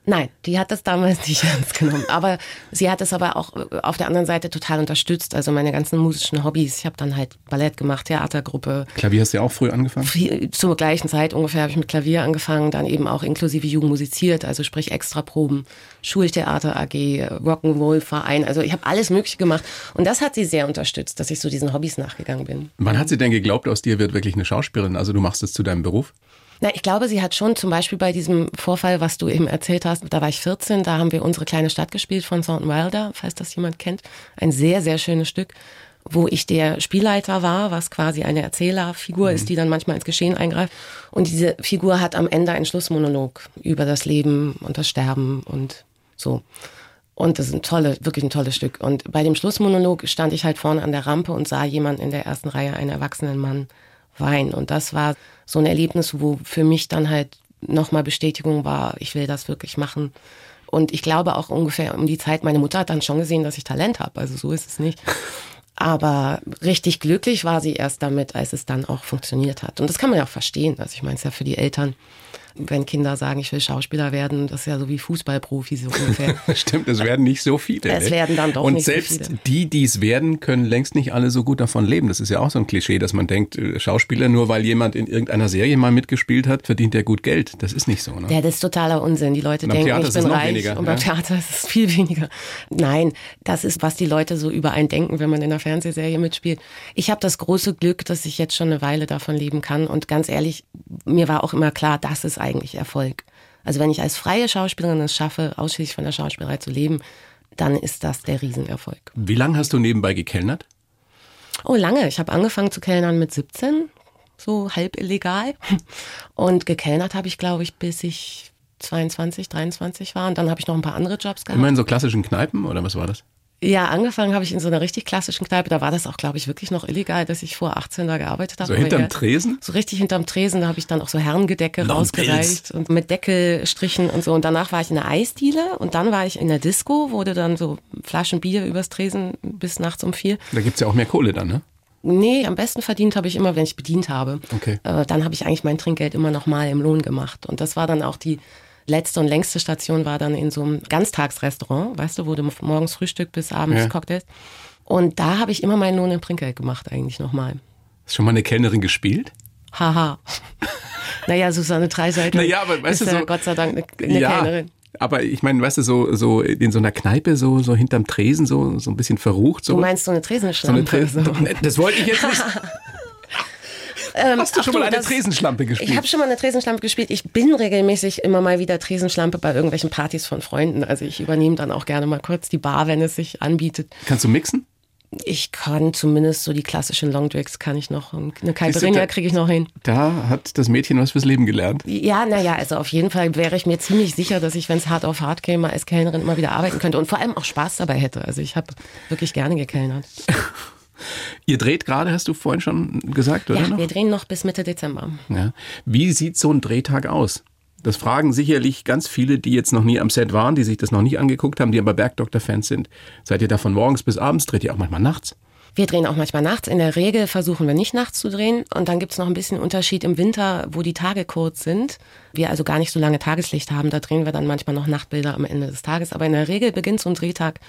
S1: Nein, die hat das damals (laughs) nicht ernst genommen. Aber sie hat es aber auch äh, auf der anderen Seite total unterstützt. Also meine ganzen musischen Hobbys. Ich habe dann halt Ballett gemacht, Theatergruppe.
S2: Klavier hast du ja auch früh angefangen?
S1: Viel, zur gleichen Zeit ungefähr habe ich mit Klavier angefangen, dann eben auch inklusive Jugend musiziert, also sprich Extraproben, Schultheater AG, Rock'n'Roll Verein. Also ich habe alles Mögliche gemacht. Und das hat sie sehr unterstützt, dass ich so diesen Hobbys nachgegangen bin.
S2: Wann hat sie denn geglaubt, aus dir wird wirklich eine Schauspielerin? Also du machst es zu deinem Beruf?
S1: Na, ich glaube, sie hat schon zum Beispiel bei diesem Vorfall, was du eben erzählt hast, da war ich 14, da haben wir unsere kleine Stadt gespielt von Thornton Wilder, falls das jemand kennt. Ein sehr, sehr schönes Stück, wo ich der Spielleiter war, was quasi eine Erzählerfigur ist, die dann manchmal ins Geschehen eingreift. Und diese Figur hat am Ende einen Schlussmonolog über das Leben und das Sterben und so. Und das ist ein tolle, wirklich ein tolles Stück. Und bei dem Schlussmonolog stand ich halt vorne an der Rampe und sah jemanden in der ersten Reihe, einen erwachsenen Mann, weinen. Und das war so ein Erlebnis, wo für mich dann halt nochmal Bestätigung war, ich will das wirklich machen. Und ich glaube auch ungefähr um die Zeit, meine Mutter hat dann schon gesehen, dass ich Talent habe. Also so ist es nicht. Aber richtig glücklich war sie erst damit, als es dann auch funktioniert hat. Und das kann man ja auch verstehen. Also ich meine, es ja für die Eltern, wenn Kinder sagen, ich will Schauspieler werden, das ist ja so wie Fußballprofi so ungefähr. (laughs)
S2: Stimmt, es werden nicht so viele.
S1: Es
S2: ne?
S1: werden dann doch
S2: Und
S1: nicht so
S2: selbst
S1: viele.
S2: die, die es werden, können längst nicht alle so gut davon leben. Das ist ja auch so ein Klischee, dass man denkt, äh, Schauspieler, nur weil jemand in irgendeiner Serie mal mitgespielt hat, verdient er gut Geld. Das ist nicht so. Ne?
S1: Ja, das ist totaler Unsinn. Die Leute
S2: Und
S1: denken,
S2: Theater
S1: ich bin reich
S2: weniger,
S1: und beim
S2: ja.
S1: Theater ist es viel weniger. Nein, das ist, was die Leute so über einen denken, wenn man in einer Fernsehserie mitspielt. Ich habe das große Glück, dass ich jetzt schon eine Weile davon leben kann. Und ganz ehrlich, mir war auch immer klar, das ist eigentlich Erfolg. Also wenn ich als freie Schauspielerin es schaffe, ausschließlich von der Schauspielerei zu leben, dann ist das der Riesenerfolg.
S2: Wie lange hast du nebenbei gekellnert?
S1: Oh, lange. Ich habe angefangen zu kellnern mit 17, so halb illegal. Und gekellnert habe ich, glaube ich, bis ich 22, 23 war. Und dann habe ich noch ein paar andere Jobs gehabt.
S2: Immer in so klassischen Kneipen oder was war das?
S1: Ja, angefangen habe ich in so einer richtig klassischen Kneipe. Da war das auch, glaube ich, wirklich noch illegal, dass ich vor 18 da gearbeitet habe.
S2: So hinterm
S1: ja,
S2: Tresen?
S1: So richtig hinterm Tresen. Da habe ich dann auch so Herrengedecke
S2: Long
S1: rausgereicht und mit Deckelstrichen und so. Und danach war ich in der Eisdiele und dann war ich in der Disco, wurde dann so Flaschen Bier übers Tresen bis nachts um vier.
S2: Da gibt's ja auch mehr Kohle dann, ne?
S1: Nee, am besten verdient habe ich immer, wenn ich bedient habe.
S2: Okay.
S1: Äh, dann habe ich eigentlich mein Trinkgeld immer noch mal im Lohn gemacht. Und das war dann auch die letzte und längste Station, war dann in so einem Ganztagsrestaurant, weißt du, wo du morgens Frühstück bis abends
S2: Ja.
S1: Cocktails. Und da habe ich immer meinen Lohn im Trinkgeld gemacht, eigentlich nochmal.
S2: Hast schon mal eine Kellnerin gespielt?
S1: Haha. (laughs) naja, Susanne Dreiseite
S2: Naja, aber weißt
S1: ist
S2: du
S1: ja
S2: so-
S1: Gott sei Dank eine, eine Kellnerin.
S2: Aber ich meine, weißt du, so, so in so einer Kneipe, so, so hinterm Tresen, so, so ein bisschen verrucht. So,
S1: Du meinst so eine
S2: so eine
S1: Tresenschlampe?
S2: Tresen.
S1: so. (laughs)
S2: Das wollte ich jetzt nicht. (laughs)
S1: Ähm,
S2: Hast du schon mal eine
S1: das-
S2: Tresenschlampe gespielt?
S1: Ich habe schon mal eine Tresenschlampe gespielt. Ich bin regelmäßig immer mal wieder Tresenschlampe bei irgendwelchen Partys von Freunden. Also ich übernehme dann auch gerne mal kurz die Bar, wenn es sich anbietet.
S2: Kannst du mixen?
S1: Ich kann zumindest so die klassischen Longdrinks kann ich noch. Und Eine
S2: Siehst
S1: Caipirinha kriege ich noch hin.
S2: Da hat das Mädchen was fürs Leben gelernt.
S1: Ja, naja, also auf jeden Fall wäre ich mir ziemlich sicher, dass ich, wenn es hart auf hart käme, als Kellnerin immer wieder arbeiten könnte und vor allem auch Spaß dabei hätte. Also ich habe wirklich gerne gekellnert. (laughs)
S2: Ihr dreht gerade, hast du vorhin schon gesagt, oder
S1: Ja,
S2: noch?
S1: wir drehen noch bis Mitte Dezember.
S2: Ja. Wie sieht so ein Drehtag aus? Das fragen sicherlich ganz viele, die jetzt noch nie am Set waren, die sich das noch nie angeguckt haben, die aber Bergdoktor-Fans sind. Seid ihr da von morgens bis abends? Dreht ihr auch manchmal nachts?
S1: Wir drehen auch manchmal nachts. In der Regel versuchen wir nicht nachts zu drehen. Und dann gibt's noch ein bisschen Unterschied im Winter, wo die Tage kurz sind. Wir also gar nicht so lange Tageslicht haben. Da drehen wir dann manchmal noch Nachtbilder am Ende des Tages. Aber in der Regel beginnt so ein Drehtag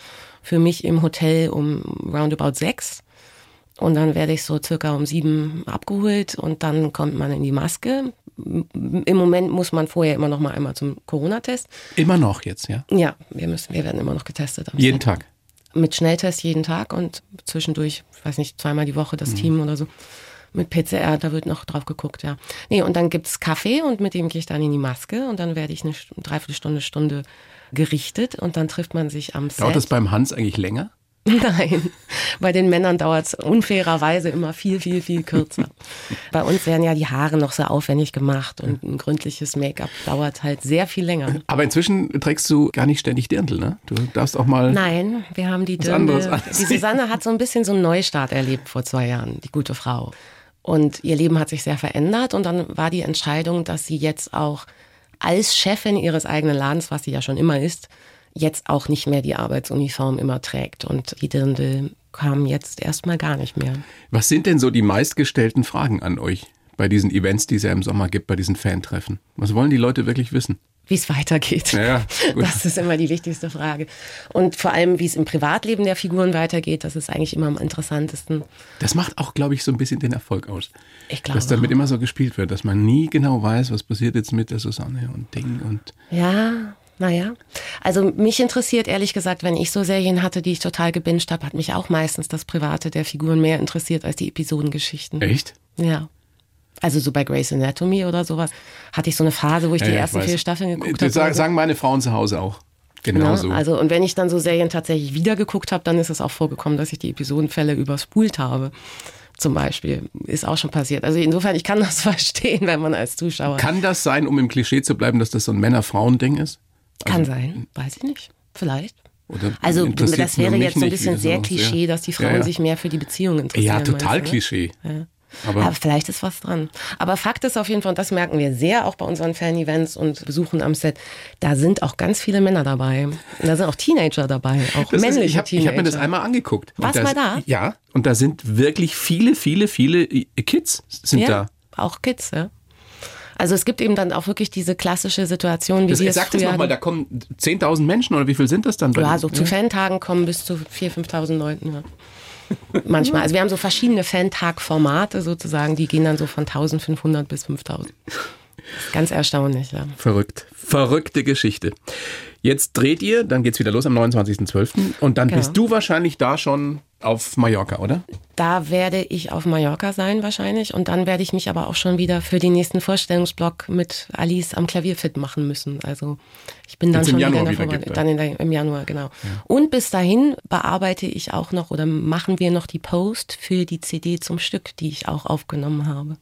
S1: für mich im Hotel um roundabout sechs. Und dann werde ich so circa um sieben abgeholt und dann kommt man in die Maske. Im Moment muss man vorher immer noch mal einmal zum Corona-Test.
S2: Immer noch jetzt, ja?
S1: Ja, wir müssen, wir werden immer noch getestet.
S2: Jeden Tag.
S1: mit Schnelltest jeden Tag und zwischendurch, ich weiß nicht, zweimal die Woche
S2: Mhm.
S1: das Team oder so Mit PCR, da wird noch drauf geguckt, ja. Nee, und dann gibt's Kaffee und mit dem gehe ich dann in die Maske und dann werde ich eine Dreiviertelstunde, Stunde gerichtet und dann trifft man sich am Set.
S2: Dauert das beim Hans eigentlich länger? (laughs)
S1: Nein, bei den Männern dauert es unfairerweise immer viel, viel, viel kürzer. (laughs) bei uns werden ja die Haare noch sehr aufwendig gemacht und ein gründliches Make-up dauert halt sehr viel länger.
S2: Aber inzwischen trägst du gar nicht ständig Dirndl, ne? Du darfst auch mal.
S1: Nein, wir haben die Dirndl. Die Susanne hat so ein bisschen so einen Neustart erlebt vor zwei Jahren, die gute Frau. Und ihr Leben hat sich sehr verändert und dann war die Entscheidung, dass sie jetzt auch als Chefin ihres eigenen Ladens, was sie ja schon immer ist, jetzt auch nicht mehr die Arbeitsuniform immer trägt. Und die Dirndl kamen jetzt erstmal gar nicht mehr.
S2: Was sind denn so die meistgestellten Fragen an euch bei diesen Events, die es ja im Sommer gibt, bei diesen Fantreffen? Was wollen die Leute wirklich wissen?
S1: Wie es weitergeht. Ja, (laughs) das ist immer die wichtigste Frage. Und vor allem, wie es im Privatleben der Figuren weitergeht, das ist eigentlich immer am interessantesten.
S2: Das macht auch, glaube ich, so ein bisschen den Erfolg aus.
S1: Ich glaube.
S2: Dass damit immer so gespielt wird, dass man nie genau weiß, was passiert jetzt mit der Susanne und Ding und.
S1: Ja, naja, also mich interessiert ehrlich gesagt, wenn ich so Serien hatte, die ich total gebinged habe, hat mich auch meistens das Private der Figuren mehr interessiert als die Episodengeschichten.
S2: Echt?
S1: Ja. Also so bei Grey's Anatomy oder sowas hatte ich so eine Phase, wo ich ja, die ja, ersten vier Staffeln geguckt habe.
S2: Sagen, sagen meine Frauen zu Hause auch. Genau so.
S1: Also und wenn ich dann so Serien tatsächlich wieder geguckt habe, dann ist es auch vorgekommen, dass ich die Episodenfälle überspult habe zum Beispiel. Ist auch schon passiert. Also insofern, ich kann das (laughs) verstehen, wenn man als Zuschauer.
S2: Kann das sein, um im Klischee zu bleiben, dass das so ein Männer-Frauen-Ding ist?
S1: Kann also, sein, weiß ich nicht. Vielleicht. also das wäre jetzt so ein bisschen sehr Klischee, dass die Frauen ja, ja. sich mehr für die Beziehung interessieren.
S2: Ja, total meinst, Klischee.
S1: Ja. Aber, Aber, vielleicht ist was dran. Aber Fakt ist auf jeden Fall, und das merken wir sehr auch bei unseren Fan-Events und Besuchen am Set, da sind auch ganz viele Männer dabei. Da sind auch Teenager dabei, auch das männliche ist,
S2: ich hab,
S1: Teenager.
S2: Ich habe mir das einmal angeguckt.
S1: Warst mal da?
S2: Ja, und da sind wirklich viele, viele, viele Kids sind ja, da.
S1: Auch Kids, ja. Also es gibt eben dann auch wirklich diese klassische Situation, wie das, wir es
S2: Sag das nochmal, da kommen 10.000 Menschen oder wie viel sind das dann?
S1: Ja, so zu Fantagen kommen bis zu 4.000, 5.000 Leuten. Ja. (laughs) Manchmal. Also wir haben so verschiedene Fantag-Formate sozusagen, die gehen dann so von 1.500 bis 5.000. Ganz erstaunlich, ja.
S2: Verrückt. Verrückte Geschichte. Jetzt dreht ihr, dann geht's wieder los am 29.12. Und dann genau. bist du wahrscheinlich da schon auf Mallorca, oder?
S1: Da werde ich auf Mallorca sein wahrscheinlich und dann werde ich mich aber auch schon wieder für den nächsten Vorstellungsblock mit Alice am Klavier fit machen müssen. Also ich bin dann Jetzt schon wieder, wieder in der dann der, im Januar, genau. Ja. Und bis dahin bearbeite ich auch noch oder machen wir noch die Post für die CD zum Stück, die ich auch aufgenommen habe.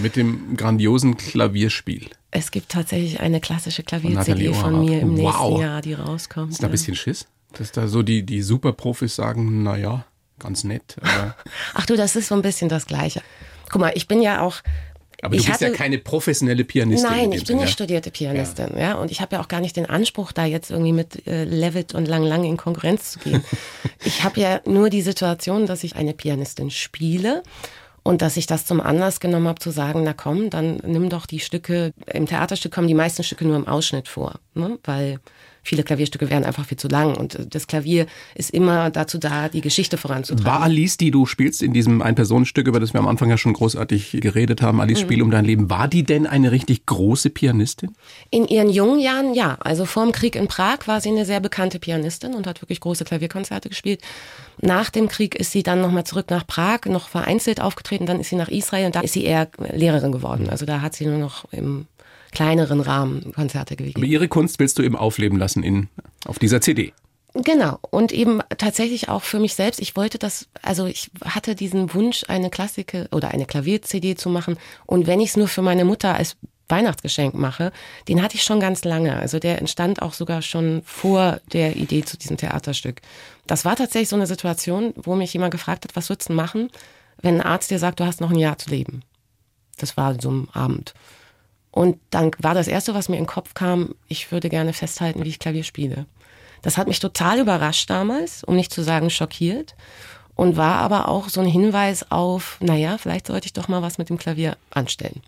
S2: Mit dem grandiosen Klavierspiel.
S1: Es gibt tatsächlich eine klassische Klavier-CD von, mir im wow. nächsten Jahr, die rauskommt.
S2: Ist da ein bisschen Schiss? Dass da so die, die Superprofis sagen, naja, ganz nett. (laughs)
S1: Ach du, das ist so ein bisschen das Gleiche. Guck mal, ich bin ja auch.
S2: Aber du bist hatte, ja keine professionelle Pianistin.
S1: Nein, ich bin nicht studierte Pianistin, ja. ja. Und ich habe ja auch gar nicht den Anspruch, da jetzt irgendwie mit äh, Levitt und Lang Lang in Konkurrenz zu gehen. (laughs) ich habe ja nur die Situation, dass ich eine Pianistin spiele und dass ich das zum Anlass genommen habe, zu sagen, na komm, dann nimm doch die Stücke, im Theaterstück kommen die meisten Stücke nur im Ausschnitt vor, ne? weil viele Klavierstücke wären einfach viel zu lang. Und das Klavier ist immer dazu da, die Geschichte voranzutreiben.
S2: War Alice, die du spielst in diesem Ein-Personen-Stück, über das wir am Anfang ja schon großartig geredet haben, Alice mhm. Spiel um dein Leben, war die denn eine richtig große Pianistin?
S1: In ihren jungen Jahren ja. Also vor dem Krieg in Prag war sie eine sehr bekannte Pianistin und hat wirklich große Klavierkonzerte gespielt. Nach dem Krieg ist sie dann nochmal zurück nach Prag, noch vereinzelt aufgetreten, dann ist sie nach Israel und da ist sie eher Lehrerin geworden. Also da hat sie nur noch im kleineren Rahmen Konzerte gegeben.
S2: Aber Ihre Kunst willst du eben aufleben lassen in, auf dieser CD.
S1: Genau. Und eben tatsächlich auch für mich selbst. Ich wollte das, also ich hatte diesen Wunsch, eine Klassike oder eine Klavier-CD zu machen. Und wenn ich es nur für meine Mutter als Weihnachtsgeschenk mache, den hatte ich schon ganz lange. Also der entstand auch sogar schon vor der Idee zu diesem Theaterstück. Das war tatsächlich so eine Situation, wo mich jemand gefragt hat, was würdest du machen, wenn ein Arzt dir sagt, du hast noch ein Jahr zu leben. Das war so ein Abend. Und dann war das Erste, was mir in den Kopf kam, ich würde gerne festhalten, wie ich Klavier spiele. Das hat mich total überrascht damals, um nicht zu sagen schockiert. Und war aber auch so ein Hinweis auf, naja, vielleicht sollte ich doch mal was mit dem Klavier anstellen.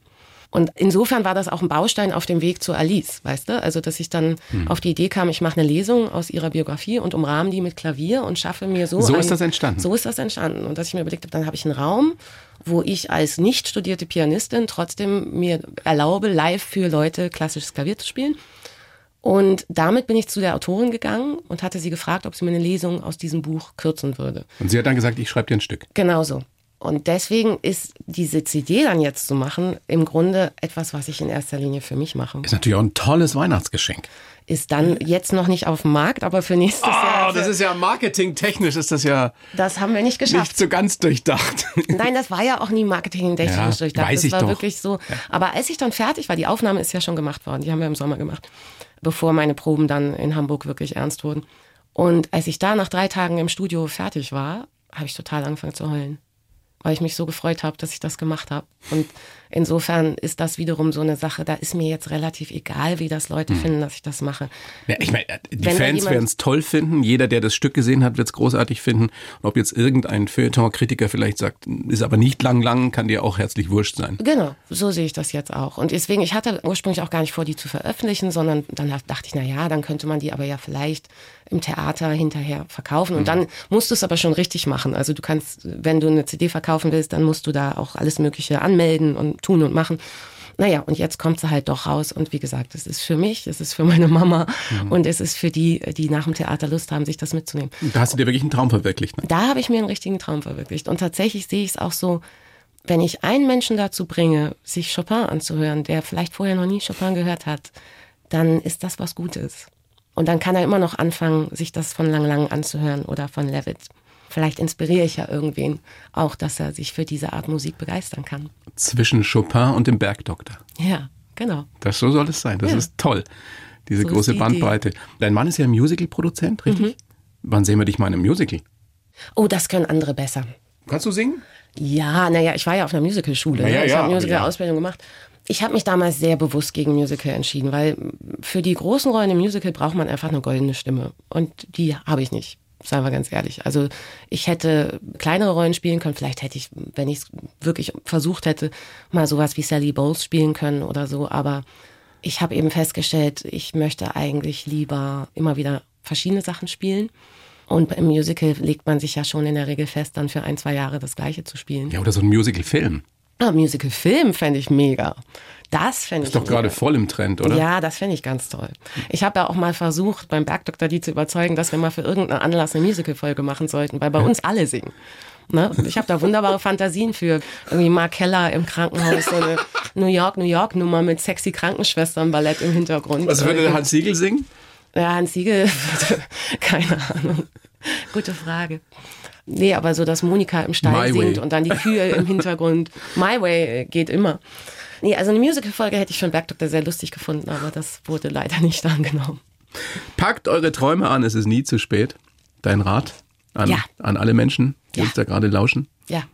S1: Und insofern war das auch ein Baustein auf dem Weg zu Alice, weißt du? Also, dass ich dann hm. auf die Idee kam, ich mache eine Lesung aus ihrer Biografie und umrahme die mit Klavier und schaffe mir so.
S2: So ein, ist das entstanden.
S1: So ist das entstanden. Und dass ich mir überlegt habe, dann habe ich einen Raum, wo ich als nicht studierte Pianistin trotzdem mir erlaube, live für Leute klassisches Klavier zu spielen. Und damit bin ich zu der Autorin gegangen und hatte sie gefragt, ob sie mir eine Lesung aus diesem Buch kürzen würde.
S2: Und sie hat dann gesagt, ich schreibe dir ein Stück.
S1: Genau so. Und deswegen ist diese CD dann jetzt zu machen im Grunde etwas, was ich in erster Linie für mich mache.
S2: Ist natürlich auch ein tolles Weihnachtsgeschenk.
S1: Ist dann jetzt noch nicht auf dem Markt, aber für nächstes
S2: Oh,
S1: Jahr.
S2: das ist ja marketingtechnisch ist das ja
S1: das haben wir nicht geschafft.
S2: nicht so ganz durchdacht. (laughs)
S1: Nein, das war ja auch nie marketingtechnisch
S2: Ja,
S1: durchdacht.
S2: weiß
S1: das
S2: ich
S1: war
S2: doch.
S1: wirklich so. Aber als ich dann fertig war, die Aufnahme ist ja schon gemacht worden, die haben wir im Sommer gemacht, bevor meine Proben dann in Hamburg wirklich ernst wurden. Und als ich da nach drei Tagen im Studio fertig war, habe ich total angefangen zu heulen. Weil ich mich so gefreut habe, dass ich das gemacht habe. Und insofern ist das wiederum so eine Sache, da ist mir jetzt relativ egal, wie das Leute finden, dass ich das mache.
S2: Ja, ich meine, die
S1: Wenn
S2: Fans werden es toll finden. Jeder, der das Stück gesehen hat, wird es großartig finden. Und ob jetzt irgendein Feuilleton-Kritiker vielleicht sagt, ist aber nicht lang, lang, kann dir auch herzlich wurscht sein.
S1: Genau, so sehe ich das jetzt auch. Und deswegen, ich hatte ursprünglich auch gar nicht vor, die zu veröffentlichen, sondern dann dachte ich, na ja, dann könnte man die aber ja vielleicht im Theater hinterher verkaufen. Und dann musst du es aber schon richtig machen. Also du kannst, wenn du eine CD verkaufen willst, dann musst du da auch alles Mögliche anmelden und tun und machen. Naja, und jetzt kommt sie halt doch raus. Und wie gesagt, es ist für mich, es ist für meine Mama und es ist für die, die nach dem Theater Lust haben, sich das mitzunehmen.
S2: Da hast du dir wirklich einen Traum verwirklicht. Ne?
S1: Da habe ich mir einen richtigen Traum verwirklicht. Und tatsächlich sehe ich es auch so, wenn ich einen Menschen dazu bringe, sich Chopin anzuhören, der vielleicht vorher noch nie Chopin gehört hat, dann ist das was Gutes. Und dann kann er immer noch anfangen, sich das von Lang Lang anzuhören oder von Levitt. Vielleicht inspiriere ich ja irgendwen auch, dass er sich für diese Art Musik begeistern kann.
S2: Zwischen Chopin und dem Bergdoktor.
S1: Ja, genau.
S2: Das so soll es sein. Das
S1: Ja.
S2: ist toll. Diese
S1: So
S2: große
S1: die
S2: Bandbreite. Dein Mann ist ja Musical-Produzent, richtig?
S1: Mhm.
S2: Wann sehen wir dich mal in einem Musical?
S1: Oh, das können andere besser.
S2: Kannst du singen?
S1: Ja, naja, ich war ja auf einer Musicalschule.
S2: Na ja,
S1: ne? Ich
S2: ja,
S1: habe Musical-Ausbildung gemacht. Ich habe mich damals sehr bewusst gegen Musical entschieden, weil für die großen Rollen im Musical braucht man einfach eine goldene Stimme. Und die habe ich nicht, seien wir ganz ehrlich. Also ich hätte kleinere Rollen spielen können. Vielleicht hätte ich, wenn ich es wirklich versucht hätte, mal sowas wie Sally Bowles spielen können oder so. Aber ich habe eben festgestellt, ich möchte eigentlich lieber immer wieder verschiedene Sachen spielen. Und im Musical legt man sich ja schon in der Regel fest, dann für ein, zwei Jahre das Gleiche zu spielen.
S2: Ja, oder so ein Musical-Film.
S1: Ah, Musical-Film fände ich mega. Das fände ich
S2: Ist doch gerade voll im Trend, oder?
S1: Ja, das fände ich ganz toll. Ich habe ja auch mal versucht, beim Bergdoktor die zu überzeugen, dass wir mal für irgendeinen Anlass eine Musical-Folge machen sollten, weil bei uns alle singen. Ne? Ich habe da wunderbare Fantasien für. Irgendwie Mark Keller im Krankenhaus, so eine New York, New York Nummer mit sexy Krankenschwestern-Ballett im Hintergrund.
S2: Was würde der Hans Siegel singen?
S1: Ja, Hans Siegel, (laughs) keine Ahnung. Gute Frage. Nee, aber so, dass Monika im Stall
S2: My Way.
S1: singt und dann die Kühe im Hintergrund. My Way geht immer. Nee, also eine Musical-Folge hätte ich schon Bergdoktor sehr lustig gefunden, aber das wurde leider nicht (laughs) angenommen.
S2: Packt eure Träume an, es ist nie zu spät. Dein Rat an,
S1: Ja.
S2: an alle Menschen, die
S1: Ja.
S2: uns da gerade lauschen.
S1: Ja,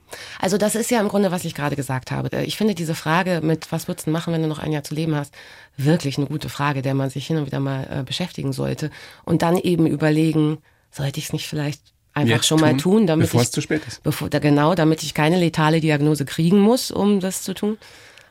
S1: also das ist ja im Grunde, was ich gerade gesagt habe. Ich finde diese Frage mit, was würdest du machen, wenn du noch ein Jahr zu leben hast, wirklich eine gute Frage, der man sich hin und wieder mal äh, beschäftigen sollte. Und dann eben überlegen, sollte ich es nicht vielleicht einfach
S2: Jetzt
S1: schon mal
S2: tun,
S1: damit
S2: bevor
S1: ich,
S2: es zu spät ist.
S1: Bevor, da, genau, damit ich keine letale Diagnose kriegen muss, um das zu tun.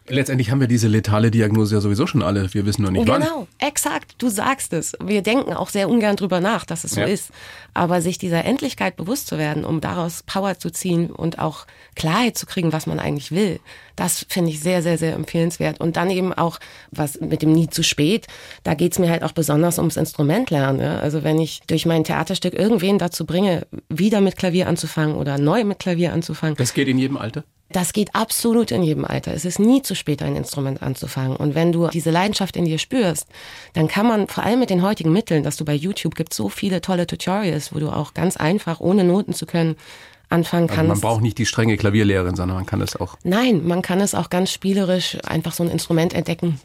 S2: Letztendlich haben wir diese letale Diagnose ja sowieso schon alle. Wir wissen nur nicht wann.
S1: Genau, exakt, du sagst es. Wir denken auch sehr ungern drüber nach, dass es so
S2: Ja.
S1: ist. Aber sich dieser Endlichkeit bewusst zu werden, um daraus Power zu ziehen und auch Klarheit zu kriegen, was man eigentlich will, das finde ich sehr, sehr, sehr empfehlenswert. Und dann eben auch, was mit dem Nie zu spät, da geht's mir halt auch besonders ums Instrument lernen. Ja? Also wenn ich durch mein Theaterstück irgendwen dazu bringe, wieder mit Klavier anzufangen oder neu mit Klavier anzufangen,
S2: Das geht in jedem Alter.
S1: Das geht absolut in jedem Alter. Es ist nie zu spät, ein Instrument anzufangen. Und wenn du diese Leidenschaft in dir spürst, dann kann man vor allem mit den heutigen Mitteln, dass du bei YouTube gibt so viele tolle Tutorials, wo du auch ganz einfach, ohne Noten zu können, anfangen
S2: Also
S1: kannst.
S2: man braucht nicht die strenge Klavierlehrerin, sondern man kann das auch.
S1: Nein, man kann es auch ganz spielerisch einfach so ein Instrument entdecken.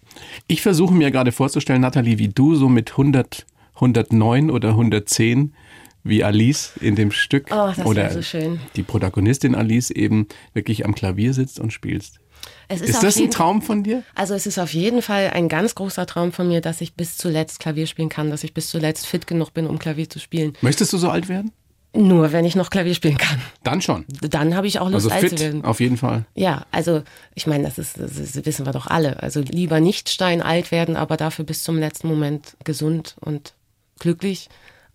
S2: Ich versuche mir gerade vorzustellen, Nathalie, wie du so mit 100, 109 oder 110 wie Alice in dem Stück
S1: Oh,
S2: oder
S1: so schön.
S2: die Protagonistin Alice eben wirklich am Klavier sitzt und spielst.
S1: Es
S2: Ist
S1: auf
S2: das ein Traum von dir?
S1: Also es ist auf jeden Fall ein ganz großer Traum von mir, dass ich bis zuletzt Klavier spielen kann, dass ich bis zuletzt fit genug bin, um Klavier zu spielen.
S2: Möchtest du so alt werden?
S1: Nur wenn ich noch Klavier spielen kann.
S2: Dann schon.
S1: Dann habe ich auch Lust,
S2: Also
S1: alt zu
S2: fit,
S1: werden.
S2: auf jeden Fall.
S1: Ja, also ich meine, das ist, das ist, wissen wir doch alle. Also lieber nicht steinalt werden, aber dafür bis zum letzten Moment gesund und glücklich,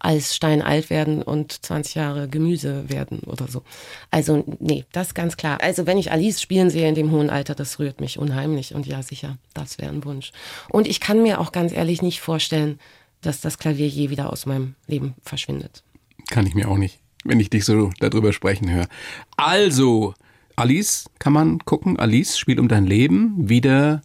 S1: als steinalt werden und 20 Jahre Gemüse werden oder so. Also nee, das ganz klar. Also wenn ich Alice spielen sehe in dem hohen Alter, das rührt mich unheimlich. Und ja, sicher, das wäre ein Wunsch. Und ich kann mir auch ganz ehrlich nicht vorstellen, dass das Klavier je wieder aus meinem Leben verschwindet.
S2: Kann ich mir auch nicht, wenn ich dich so darüber sprechen höre. Also, Alice kann man gucken. Alice spielt um dein Leben wieder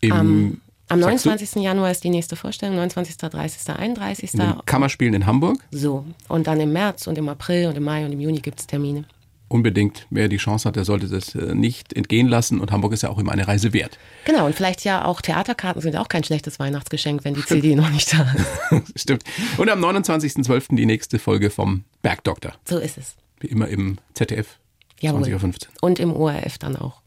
S2: im.
S1: Am, am
S2: sagst du?
S1: 29. Januar ist die nächste Vorstellung, 29., 30., 31.
S2: in den Kammerspielen in Hamburg.
S1: So. Und dann im März und im April und im Mai und im Juni gibt es Termine.
S2: Unbedingt, wer die Chance hat, der sollte das äh, nicht entgehen lassen. Und Hamburg ist ja auch immer eine Reise wert.
S1: Genau, und vielleicht ja auch Theaterkarten sind auch kein schlechtes Weihnachtsgeschenk, wenn die CD noch nicht da ist. (laughs)
S2: Stimmt. Und am 29.12. die nächste Folge vom Bergdoktor.
S1: So ist es.
S2: Wie immer im ZDF.
S1: Jawohl.
S2: 20.15 Uhr.
S1: Und im ORF dann auch.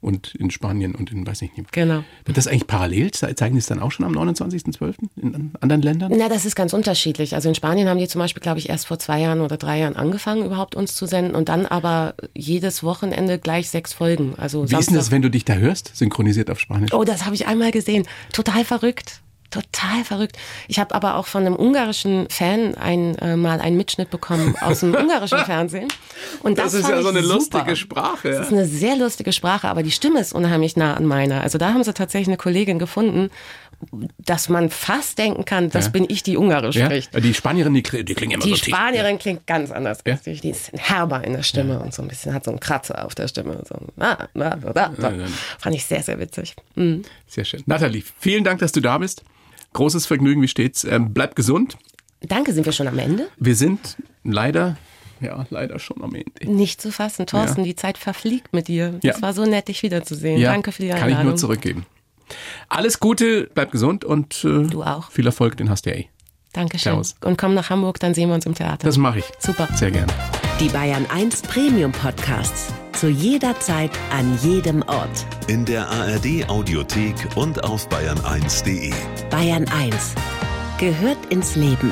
S2: Und in Spanien und in weiß nicht.
S1: Genau.
S2: Wird das eigentlich parallel? Ze- Zeigen die es dann auch schon am 29.12. in an- anderen Ländern?
S1: Na, das ist ganz unterschiedlich. Also in Spanien haben die zum Beispiel, glaube ich, erst vor zwei Jahren oder drei Jahren angefangen, überhaupt uns zu senden und dann aber jedes Wochenende gleich sechs Folgen. Also
S2: Wie ist denn
S1: Samstag-
S2: das, wenn du dich da hörst, synchronisiert auf Spanisch?
S1: Oh, das habe ich einmal gesehen. Total verrückt. Total verrückt. Ich habe aber auch von einem ungarischen Fan ein, äh, mal einen Mitschnitt bekommen aus dem (laughs) ungarischen Fernsehen. Und das,
S2: Das ist ja so eine
S1: super.
S2: lustige Sprache, ja.
S1: Das ist eine sehr lustige Sprache, aber die Stimme ist unheimlich nah an meiner. Also da haben sie tatsächlich eine Kollegin gefunden, dass man fast denken kann, das
S2: Ja.
S1: bin ich, die Ungarisch
S2: Ja?
S1: spricht.
S2: Die Spanierin, die, die klingen immer
S1: Die
S2: so tief.
S1: Spanierin klingt ganz anders.
S2: Ja?
S1: Die ist herber in der Stimme und so ein bisschen, hat so einen Kratzer auf der Stimme. So, ah, da, da, da. Fand ich sehr, sehr witzig. Mhm.
S2: Sehr schön. Nathalie, vielen Dank, dass du da bist. Großes Vergnügen, wie stets. Ähm, bleib gesund.
S1: Danke, sind wir schon am Ende?
S2: Wir sind leider, ja, leider schon am Ende.
S1: Nicht zu fassen. Thorsten,
S2: Ja.
S1: die Zeit verfliegt mit dir.
S2: Ja.
S1: Es war so nett, dich wiederzusehen.
S2: Ja,
S1: Danke für die
S2: Kann
S1: Einladung.
S2: ich nur zurückgeben. Alles Gute, bleib gesund und äh, viel Erfolg, den hast du ja eh.
S1: Dankeschön.
S2: Servus.
S1: Und komm nach Hamburg, dann sehen wir uns im Theater.
S2: Das mache ich.
S1: Super.
S2: Sehr gerne.
S4: Die Bayern 1 Premium Podcasts. Zu jeder Zeit, an jedem Ort.
S3: In der ARD Audiothek und auf bayern1.de.
S4: Bayern 1 gehört ins Leben.